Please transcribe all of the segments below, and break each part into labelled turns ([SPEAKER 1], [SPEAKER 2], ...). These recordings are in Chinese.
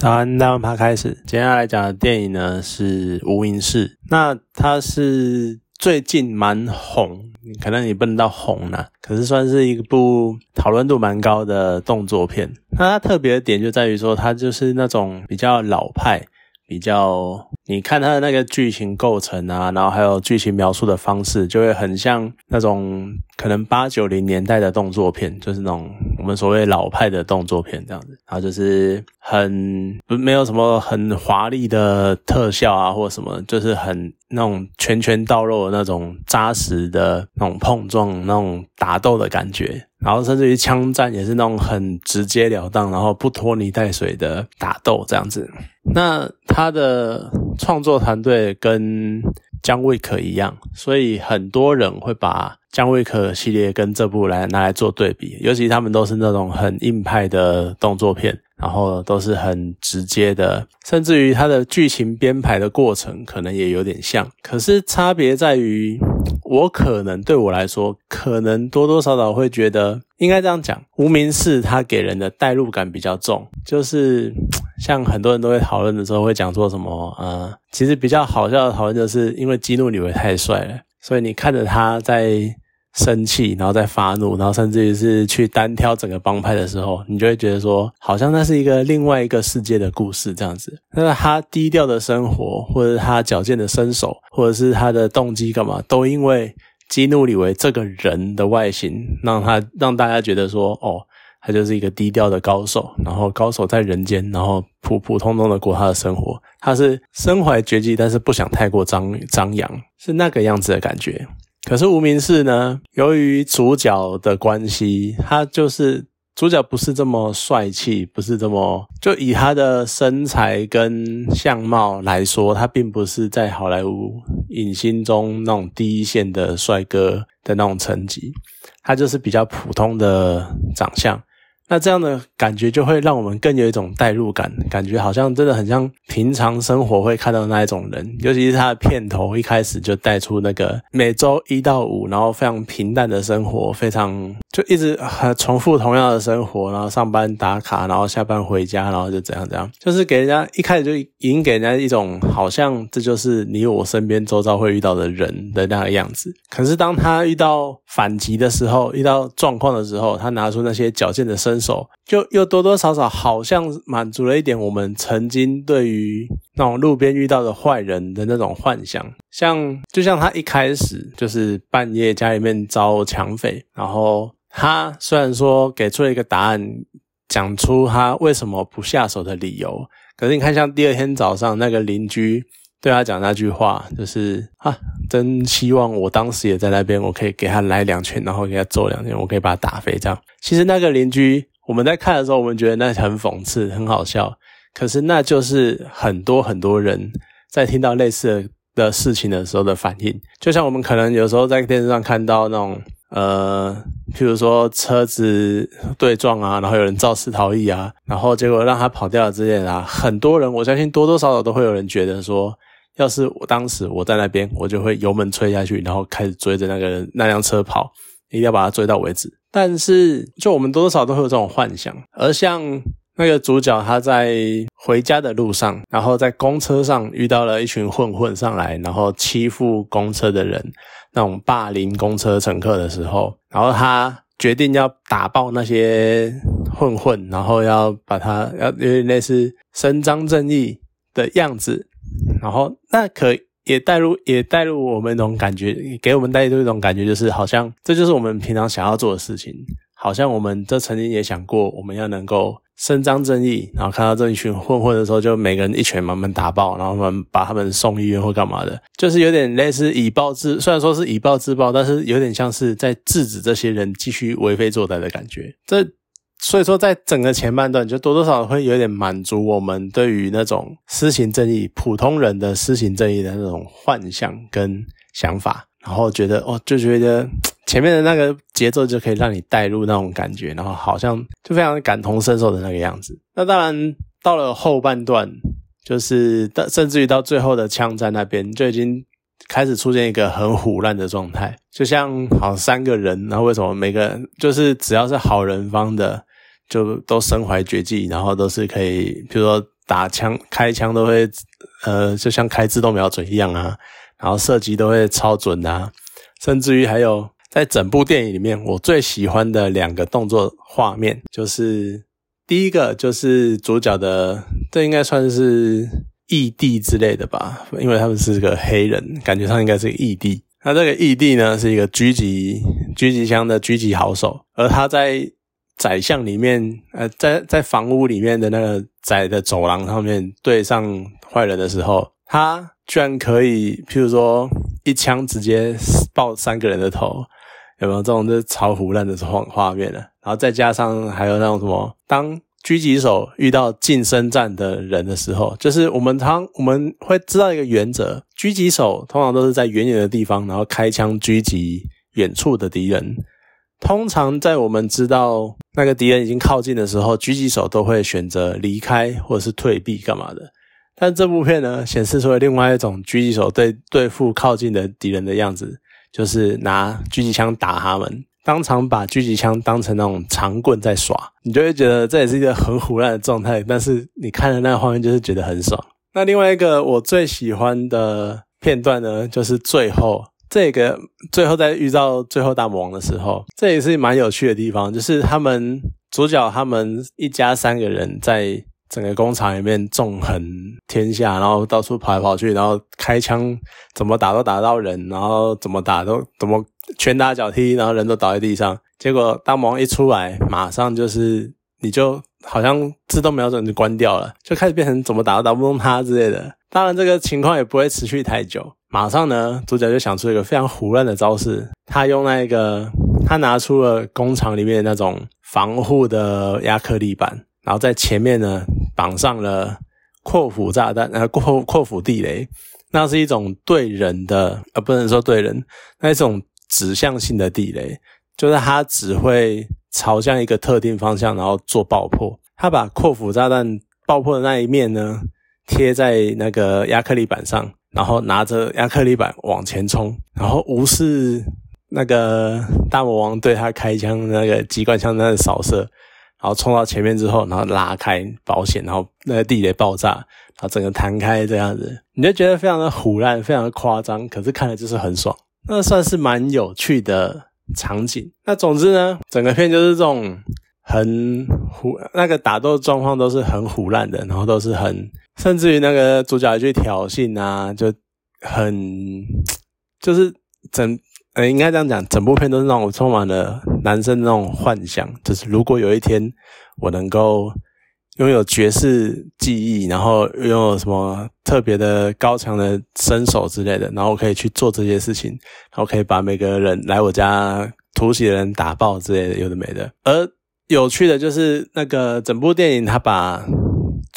[SPEAKER 1] 早安，大家开始。接下来讲的电影呢是《无名氏》，那它是最近蛮红，可能你不能到红了，可是算是一部讨论度蛮高的动作片。那它特别的点就在于说，它就是那种比较老派。比较，你看它的那个剧情构成啊，然后还有剧情描述的方式，就会很像那种可能八九零年代的动作片，就是那种我们所谓老派的动作片这样子。然后就是很不没有什么很华丽的特效啊，或什么，就是很那种拳拳到肉的那种扎实的那种碰撞、那种打斗的感觉。然后甚至于枪战也是那种很直截了当，然后不拖泥带水的打斗这样子。那他的创作团队跟姜卫可一样，所以很多人会把姜卫可系列跟这部来拿来做对比，尤其他们都是那种很硬派的动作片。然后都是很直接的，甚至于它的剧情编排的过程可能也有点像，可是差别在于，我可能对我来说，可能多多少少会觉得，应该这样讲，无名氏它给人的代入感比较重，就是像很多人都会讨论的时候会讲说什么，呃，其实比较好笑的讨论就是因为基努里维太帅了，所以你看着他在。生气，然后再发怒，然后甚至于是去单挑整个帮派的时候，你就会觉得说，好像那是一个另外一个世界的故事这样子。那他低调的生活，或者是他矫健的身手，或者是他的动机干嘛，都因为激怒李维这个人的外形，让他让大家觉得说，哦，他就是一个低调的高手，然后高手在人间，然后普普通通的过他的生活。他是身怀绝技，但是不想太过张张扬，是那个样子的感觉。可是无名氏呢？由于主角的关系，他就是主角不是这么帅气，不是这么就以他的身材跟相貌来说，他并不是在好莱坞影星中那种第一线的帅哥的那种层级，他就是比较普通的长相。那这样的感觉就会让我们更有一种代入感，感觉好像真的很像平常生活会看到那一种人，尤其是他的片头一开始就带出那个每周一到五，然后非常平淡的生活，非常就一直重复同样的生活，然后上班打卡，然后下班回家，然后就怎样怎样，就是给人家一开始就已经给人家一种好像这就是你我身边周遭会遇到的人的那个样子。可是当他遇到反击的时候，遇到状况的时候，他拿出那些矫健的身。手就又多多少少好像满足了一点我们曾经对于那种路边遇到的坏人的那种幻想，像就像他一开始就是半夜家里面遭抢匪，然后他虽然说给出了一个答案，讲出他为什么不下手的理由，可是你看像第二天早上那个邻居。对他讲那句话，就是啊，真希望我当时也在那边，我可以给他来两拳，然后给他揍两拳，我可以把他打飞。这样，其实那个邻居，我们在看的时候，我们觉得那很讽刺，很好笑。可是那就是很多很多人在听到类似的事情的时候的反应。就像我们可能有时候在电视上看到那种，呃，譬如说车子对撞啊，然后有人肇事逃逸啊，然后结果让他跑掉了之类的啊，很多人，我相信多多少少都会有人觉得说。要是我当时我在那边，我就会油门吹下去，然后开始追着那个那辆车跑，一定要把它追到为止。但是，就我们多多少都会有这种幻想。而像那个主角，他在回家的路上，然后在公车上遇到了一群混混上来，然后欺负公车的人，那种霸凌公车乘客的时候，然后他决定要打爆那些混混，然后要把他要有点类似伸张正义的样子。然后，那可也带入，也带入我们那种感觉，给我们带入一种感觉，就是好像这就是我们平常想要做的事情。好像我们这曾经也想过，我们要能够伸张正义，然后看到这一群混混的时候，就每个人一拳把他们打爆，然后我们把他们送医院或干嘛的，就是有点类似以暴制，虽然说是以暴制暴，但是有点像是在制止这些人继续为非作歹的感觉。这。所以说，在整个前半段，就多多少少会有点满足我们对于那种私行正义、普通人的私行正义的那种幻想跟想法，然后觉得哦，就觉得前面的那个节奏就可以让你带入那种感觉，然后好像就非常感同身受的那个样子。那当然，到了后半段，就是到甚至于到最后的枪战那边，就已经开始出现一个很虎烂的状态，就像好三个人，然后为什么每个人就是只要是好人方的。就都身怀绝技，然后都是可以，比如说打枪开枪都会呃，就像开自动瞄准一样啊，然后射击都会超准啊，甚至于还有在整部电影里面，我最喜欢的两个动作画面，就是第一个就是主角的，这应该算是异地之类的吧，因为他们是个黑人，感觉上应该是个异地。那这个异地呢，是一个狙击狙击枪的狙击好手，而他在宰相里面，呃，在在房屋里面的那个窄的走廊上面对上坏人的时候，他居然可以，譬如说一枪直接爆三个人的头，有没有这种就超胡乱的画画面呢？然后再加上还有那种什么，当狙击手遇到近身战的人的时候，就是我们常我们会知道一个原则，狙击手通常都是在远远的地方，然后开枪狙击远处的敌人。通常在我们知道那个敌人已经靠近的时候，狙击手都会选择离开或者是退避干嘛的。但这部片呢，显示出了另外一种狙击手对对付靠近的敌人的样子，就是拿狙击枪打他们，当场把狙击枪当成那种长棍在耍，你就会觉得这也是一个很胡乱的状态。但是你看的那个画面，就是觉得很爽。那另外一个我最喜欢的片段呢，就是最后。这个最后在遇到最后大魔王的时候，这也是蛮有趣的地方，就是他们主角他们一家三个人在整个工厂里面纵横天下，然后到处跑来跑去，然后开枪怎么打都打到人，然后怎么打都怎么拳打脚踢，然后人都倒在地上。结果大魔王一出来，马上就是你就好像自动瞄准就关掉了，就开始变成怎么打都打不动他之类的。当然这个情况也不会持续太久。马上呢，主角就想出一个非常胡乱的招式。他用那个，他拿出了工厂里面那种防护的亚克力板，然后在前面呢绑上了扩腐炸弹，呃，扩扩腐地雷。那是一种对人的，呃，不能说对人，那一种指向性的地雷，就是它只会朝向一个特定方向，然后做爆破。他把扩腐炸弹爆破的那一面呢，贴在那个亚克力板上。然后拿着亚克力板往前冲，然后无视那个大魔王对他开枪那个机关枪那个扫射，然后冲到前面之后，然后拉开保险，然后那个地雷爆炸，然后整个弹开这样子，你就觉得非常的虎烂，非常的夸张，可是看了就是很爽，那算是蛮有趣的场景。那总之呢，整个片就是这种很虎，那个打斗状况都是很虎烂的，然后都是很。甚至于那个主角去挑衅啊，就很 就是整呃，应该这样讲，整部片都是让我充满了男生那种幻想，就是如果有一天我能够拥有绝世技艺，然后拥有什么特别的高强的身手之类的，然后可以去做这些事情，然后可以把每个人来我家突袭的人打爆之类的，有的没的。而有趣的就是那个整部电影，他把。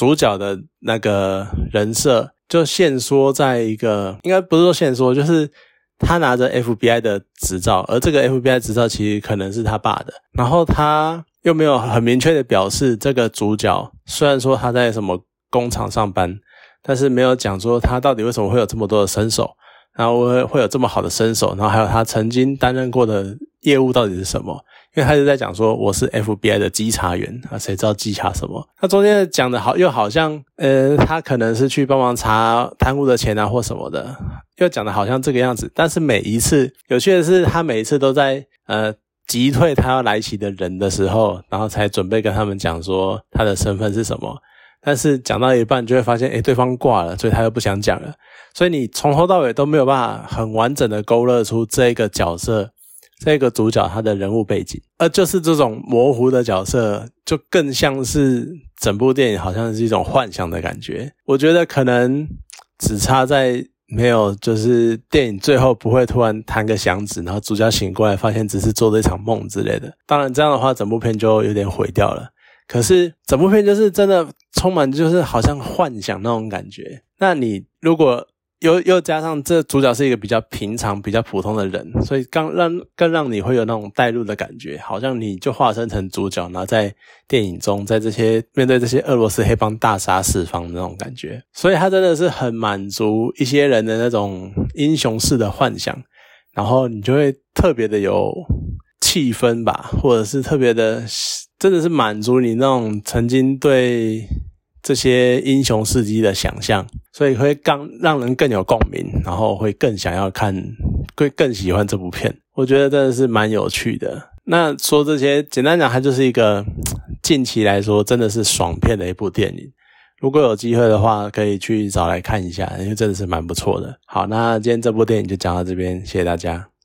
[SPEAKER 1] 主角的那个人设就限缩在一个，应该不是说限缩，就是他拿着 FBI 的执照，而这个 FBI 执照其实可能是他爸的。然后他又没有很明确的表示，这个主角虽然说他在什么工厂上班，但是没有讲说他到底为什么会有这么多的身手，然后会会有这么好的身手，然后还有他曾经担任过的业务到底是什么。因为他是在讲说我是 FBI 的稽查员啊，谁知道稽查什么？他中间讲的好又好像，呃，他可能是去帮忙查贪污的钱啊或什么的，又讲的好像这个样子。但是每一次有趣的是，他每一次都在呃击退他要来袭的人的时候，然后才准备跟他们讲说他的身份是什么。但是讲到一半就会发现，诶对方挂了，所以他又不想讲了。所以你从头到尾都没有办法很完整的勾勒出这个角色。这个主角他的人物背景，而就是这种模糊的角色，就更像是整部电影好像是一种幻想的感觉。我觉得可能只差在没有，就是电影最后不会突然弹个响指，然后主角醒过来发现只是做了一场梦之类的。当然这样的话，整部片就有点毁掉了。可是整部片就是真的充满，就是好像幻想那种感觉。那你如果又又加上这主角是一个比较平常、比较普通的人，所以刚让更让你会有那种带入的感觉，好像你就化身成主角，然后在电影中，在这些面对这些俄罗斯黑帮大杀四方的那种感觉。所以他真的是很满足一些人的那种英雄式的幻想，然后你就会特别的有气氛吧，或者是特别的，真的是满足你那种曾经对。这些英雄事迹的想象，所以会更让人更有共鸣，然后会更想要看，会更喜欢这部片。我觉得真的是蛮有趣的。那说这些，简单讲，它就是一个 近期来说真的是爽片的一部电影。如果有机会的话，可以去找来看一下，因为真的是蛮不错的。好，那今天这部电影就讲到这边，谢谢大家。